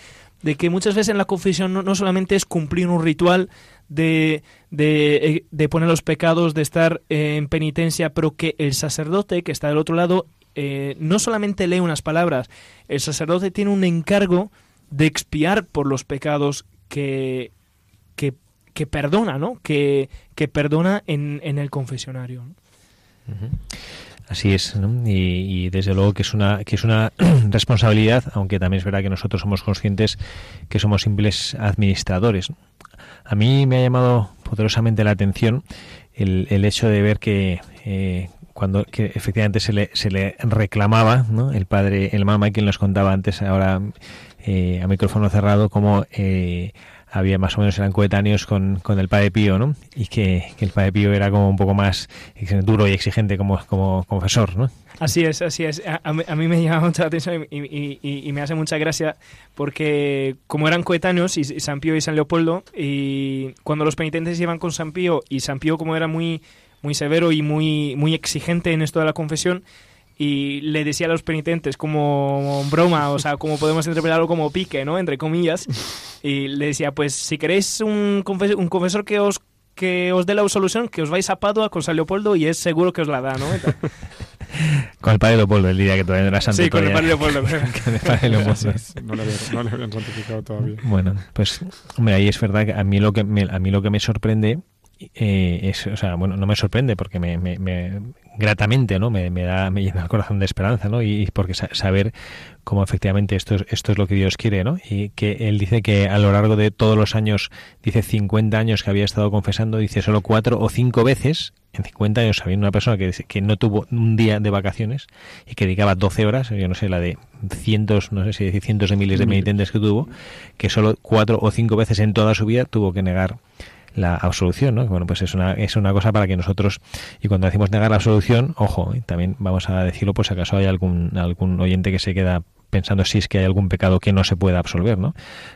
De que muchas veces en la confesión no, solamente es cumplir un ritual de, de, de, poner los pecados, de estar en penitencia, pero que el sacerdote que está del otro lado eh, no solamente lee unas palabras, el sacerdote tiene un encargo de expiar por los pecados que, que, que perdona, ¿no? Que, que perdona en, en el confesionario. Así es, y, desde luego que es una que es una responsabilidad, aunque también es verdad que nosotros somos conscientes que somos simples administradores. A mí me ha llamado poderosamente la atención el, el hecho de ver que eh, cuando que efectivamente se le, se le reclamaba, ¿no? el padre, el mamá quien nos contaba antes, ahora eh, a micrófono cerrado, como eh, había más o menos eran coetáneos con, con el padre Pío, ¿no? Y que, que, el padre Pío era como un poco más duro y exigente como, como confesor, ¿no? Así es, así es. A, a, mí me llama mucha atención y, y, y, y, me hace mucha gracia porque como eran coetáneos, y San Pío y San Leopoldo, y cuando los penitentes iban con San Pío, y San Pío como era muy, muy severo y muy, muy exigente en esto de la confesión, y le decía a los penitentes como broma, o sea, como podemos interpretarlo como pique, ¿no? Entre comillas. Y le decía, pues si queréis un, confesor, un confesor que os que os dé la absolución, que os vais a Padua con San Leopoldo y es seguro que os la da, ¿no? con el padre Leopoldo, el día que todavía no era santo. Sí, con el padre Leopoldo. con el padre Leopoldo. no, le habían, no le habían santificado todavía. Bueno, pues, hombre, ahí es verdad que a mí lo que me, a mí lo que me sorprende eh, es, o sea, bueno, no me sorprende porque me, me, me gratamente, ¿no? Me, me, da, me llena el corazón de esperanza, ¿no? Y porque saber cómo efectivamente esto es, esto es lo que Dios quiere, ¿no? Y que él dice que a lo largo de todos los años, dice 50 años que había estado confesando, dice solo cuatro o cinco veces, en 50 años había una persona que, que no tuvo un día de vacaciones y que dedicaba 12 horas, yo no sé, la de cientos, no sé si decir cientos de miles de penitentes que tuvo, que solo cuatro o cinco veces en toda su vida tuvo que negar la absolución, ¿no? Bueno, pues es una, es una cosa para que nosotros, y cuando decimos negar la absolución, ojo, también vamos a decirlo si acaso hay algún, algún oyente que se queda pensando si es que hay algún pecado que no se pueda absolver, ¿no?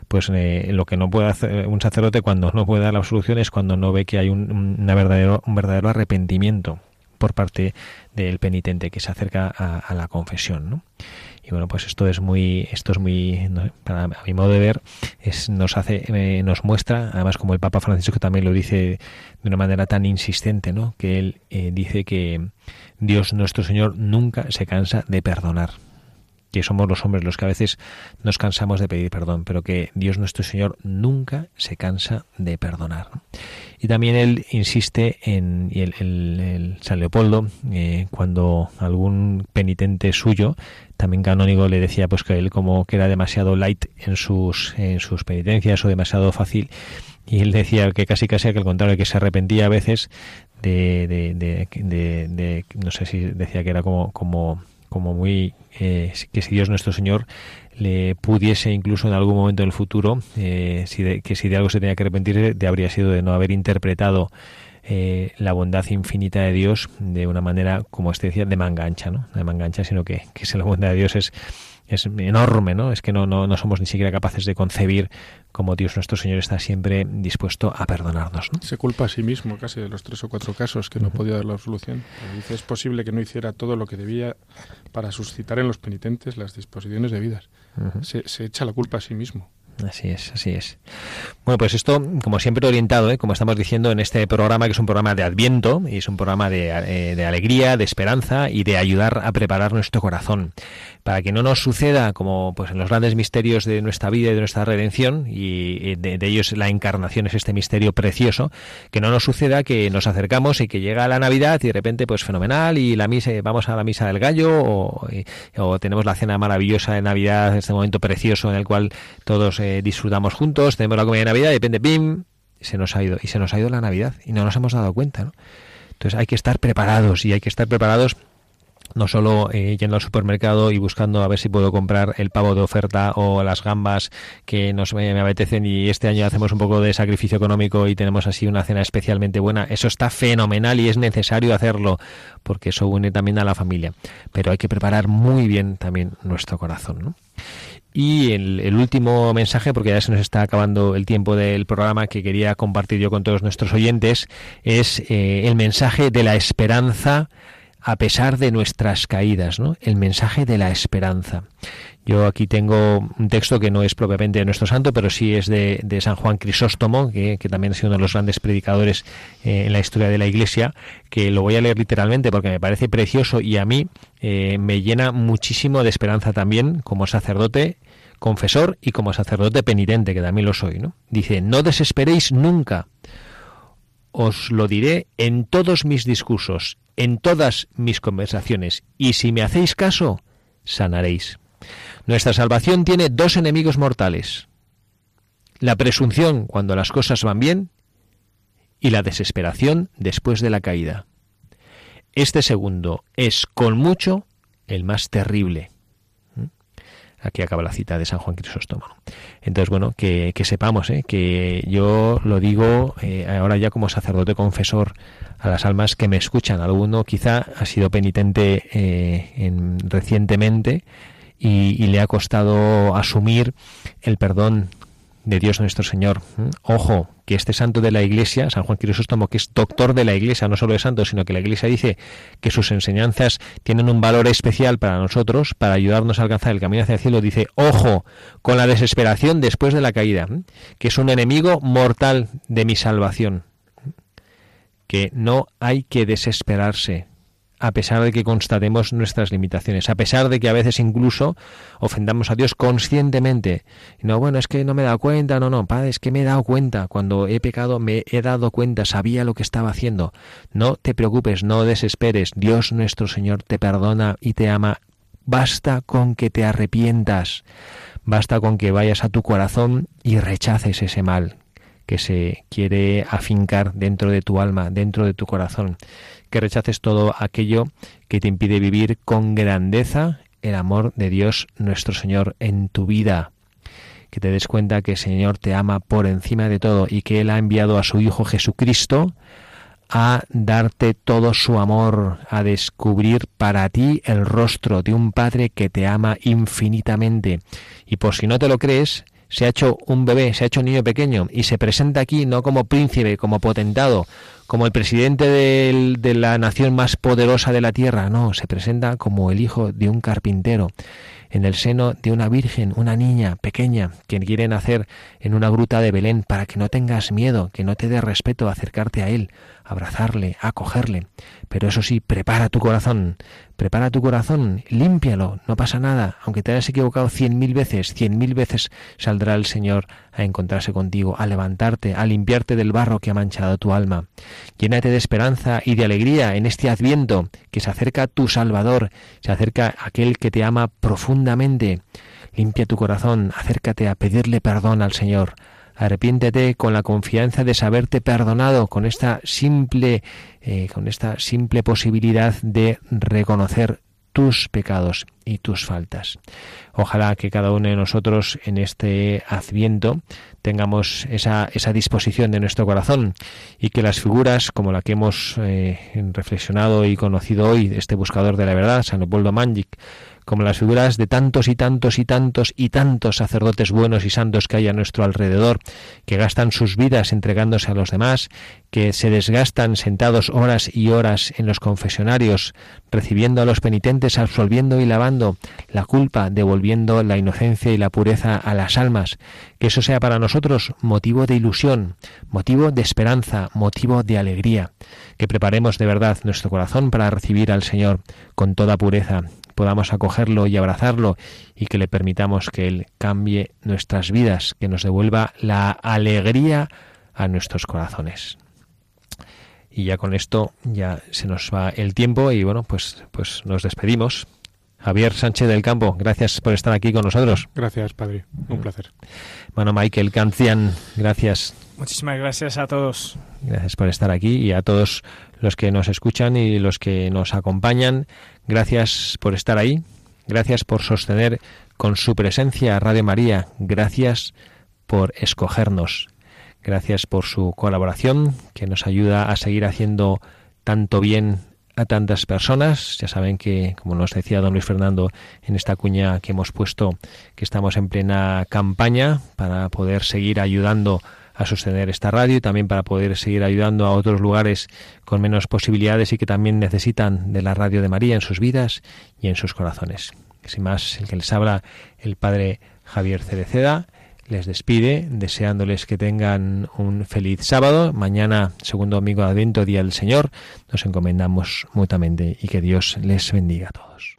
Pues eh, lo que no puede hacer un sacerdote cuando no puede dar la absolución es cuando no ve que hay un, una verdadero, un verdadero arrepentimiento por parte del penitente que se acerca a, a la confesión, ¿no? Y bueno pues esto es muy esto es muy para a mi modo de ver es nos hace eh, nos muestra además como el Papa Francisco también lo dice de una manera tan insistente no que él eh, dice que Dios nuestro Señor nunca se cansa de perdonar que somos los hombres los que a veces nos cansamos de pedir perdón, pero que Dios nuestro Señor nunca se cansa de perdonar. Y también él insiste en, y el, San Leopoldo, eh, cuando algún penitente suyo, también canónigo, le decía pues que él como que era demasiado light en sus, en sus penitencias o demasiado fácil, y él decía que casi casi que al contrario, que se arrepentía a veces de, de, de, no sé si decía que era como como muy eh, que si Dios nuestro Señor le pudiese incluso en algún momento en el futuro eh, que si de algo se tenía que arrepentir de habría sido de no haber interpretado eh, la bondad infinita de Dios de una manera como este decía de manga ancha no de manga ancha sino que, que la bondad de Dios es es enorme, ¿no? Es que no, no, no somos ni siquiera capaces de concebir cómo Dios nuestro Señor está siempre dispuesto a perdonarnos. ¿no? Se culpa a sí mismo casi de los tres o cuatro casos que no uh -huh. podía dar la absolución. Dice, es posible que no hiciera todo lo que debía para suscitar en los penitentes las disposiciones debidas. Uh -huh. se, se echa la culpa a sí mismo. Así es, así es. Bueno, pues esto, como siempre, orientado, ¿eh? como estamos diciendo en este programa, que es un programa de Adviento, y es un programa de, eh, de, alegría, de esperanza y de ayudar a preparar nuestro corazón. Para que no nos suceda, como pues en los grandes misterios de nuestra vida y de nuestra redención, y de, ellos la encarnación es este misterio precioso, que no nos suceda que nos acercamos y que llega la Navidad y de repente, pues fenomenal, y la misa, vamos a la misa del gallo, o, o tenemos la cena maravillosa de Navidad, este momento precioso en el cual todos eh, disfrutamos juntos, tenemos la comida de Navidad y de ¡pim! se nos ha ido. Y se nos ha ido la Navidad y no nos hemos dado cuenta, ¿no? Entonces hay que estar preparados y hay que estar preparados no solo eh, yendo al supermercado y buscando a ver si puedo comprar el pavo de oferta o las gambas que nos me, me, apetecen y este año hacemos un poco de sacrificio económico y tenemos así una cena especialmente buena. Eso está fenomenal y es necesario hacerlo porque eso une también a la familia. Pero hay que preparar muy bien también nuestro corazón. Y el, el, último mensaje, porque ya se nos está acabando el tiempo del programa que quería compartir yo con todos nuestros oyentes, es eh, el mensaje de la esperanza a pesar de nuestras caídas, ¿no? El mensaje de la esperanza. Yo aquí tengo un texto que no es propiamente de nuestro santo, pero sí es de, de San Juan Crisóstomo, que, también ha sido uno de los grandes predicadores eh, en la historia de la Iglesia, que lo voy a leer literalmente porque me parece precioso y a mí eh, me llena muchísimo de esperanza también como sacerdote confesor y como sacerdote penitente, que también lo soy. Dice, no desesperéis nunca. Os lo diré en todos mis discursos, en todas mis conversaciones, y si me hacéis caso, sanaréis. Nuestra salvación tiene dos enemigos mortales. La presunción cuando las cosas van bien y la desesperación después de la caída. Este segundo es con mucho el más terrible. Aquí acaba la cita de San Juan Crisóstomo. Entonces, bueno, que, sepamos, ¿eh? que yo lo digo eh, ahora ya como sacerdote confesor a las almas que me escuchan. Alguno quizá ha sido penitente eh, en, recientemente y, le ha costado asumir el perdón de Dios nuestro Señor. ¿Mm? Ojo, que este santo de la Iglesia, San Juan Crisóstomo, que es doctor de la Iglesia, no solo es santo, sino que la Iglesia dice que sus enseñanzas tienen un valor especial para nosotros, para ayudarnos a alcanzar el camino hacia el cielo, dice, ojo, con la desesperación después de la caída, que es un enemigo mortal de mi salvación, que no hay que desesperarse, a pesar de que constatemos nuestras limitaciones, a pesar de que a veces incluso ofendamos a Dios conscientemente. No, bueno, es que no me he dado cuenta, no, no, padre, es que me he dado cuenta. Cuando he pecado me he dado cuenta, sabía lo que estaba haciendo. No te preocupes, no desesperes. Dios nuestro Señor te perdona y te ama. Basta con que te arrepientas. Basta con que vayas a tu corazón y rechaces ese mal que se quiere afincar dentro de tu alma, dentro de tu corazón que rechaces todo aquello que te impide vivir con grandeza el amor de Dios nuestro Señor en tu vida. Que te des cuenta que el Señor te ama por encima de todo y que Él ha enviado a su Hijo Jesucristo a darte todo su amor, a descubrir para ti el rostro de un Padre que te ama infinitamente. Y por si no te lo crees, se ha hecho un bebé, se ha hecho un niño pequeño y se presenta aquí no como príncipe, como potentado, como el presidente de la nación más poderosa de la tierra, no, se presenta como el hijo de un carpintero en el seno de una virgen, una niña pequeña que quiere nacer en una gruta de Belén para que no tengas miedo, que no te dé respeto acercarte a él, abrazarle, acogerle. Pero eso sí, prepara tu corazón, prepara tu corazón, límpialo, no pasa nada, aunque te hayas equivocado cien mil veces, cien mil veces saldrá el Señor a encontrarse contigo, a levantarte, a limpiarte del barro que ha manchado tu alma. Llénate de esperanza y de alegría en este adviento, que se acerca tu Salvador, se acerca aquel que te ama profundamente. Limpia tu corazón, acércate a pedirle perdón al Señor, Arrepiéntete con la confianza de saberte perdonado, con esta simple, eh, con esta simple posibilidad de reconocer tus pecados y tus faltas. Ojalá que cada uno de nosotros en este adviento tengamos esa, esa disposición de nuestro corazón y que las figuras como la que hemos eh, reflexionado y conocido hoy, este buscador de la verdad, San Leopoldo Mangic, como las figuras de tantos y tantos y tantos y tantos sacerdotes buenos y santos que hay a nuestro alrededor, que gastan sus vidas entregándose a los demás, que se desgastan sentados horas y horas en los confesionarios, recibiendo a los penitentes, absolviendo y lavando la culpa, devolviendo la inocencia y la pureza a las almas, que eso sea para nosotros motivo de ilusión, motivo de esperanza, motivo de alegría, que preparemos de verdad nuestro corazón para recibir al Señor con toda pureza, podamos acogerlo y abrazarlo y que le permitamos que Él cambie nuestras vidas, que nos devuelva la alegría a nuestros corazones. Y ya con esto ya se nos va el tiempo y bueno, pues, pues nos despedimos. Javier Sánchez del Campo, gracias por estar aquí con nosotros. Gracias, padre. Un placer. Bueno, Michael Cancian, gracias. Muchísimas gracias a todos. Gracias por estar aquí y a todos los que nos escuchan y los que nos acompañan. Gracias por estar ahí. Gracias por sostener con su presencia a Radio María. Gracias por escogernos. Gracias por su colaboración que nos ayuda a seguir haciendo tanto bien a tantas personas. Ya saben que, como nos decía don Luis Fernando en esta cuña que hemos puesto, que estamos en plena campaña para poder seguir ayudando a sostener esta radio y también para poder seguir ayudando a otros lugares con menos posibilidades y que también necesitan de la radio de María en sus vidas y en sus corazones. Sin más, el que les habla, el padre Javier Cereceda, les despide deseándoles que tengan un feliz sábado. Mañana, segundo domingo de Adviento, Día del Señor, nos encomendamos mutuamente y que Dios les bendiga a todos.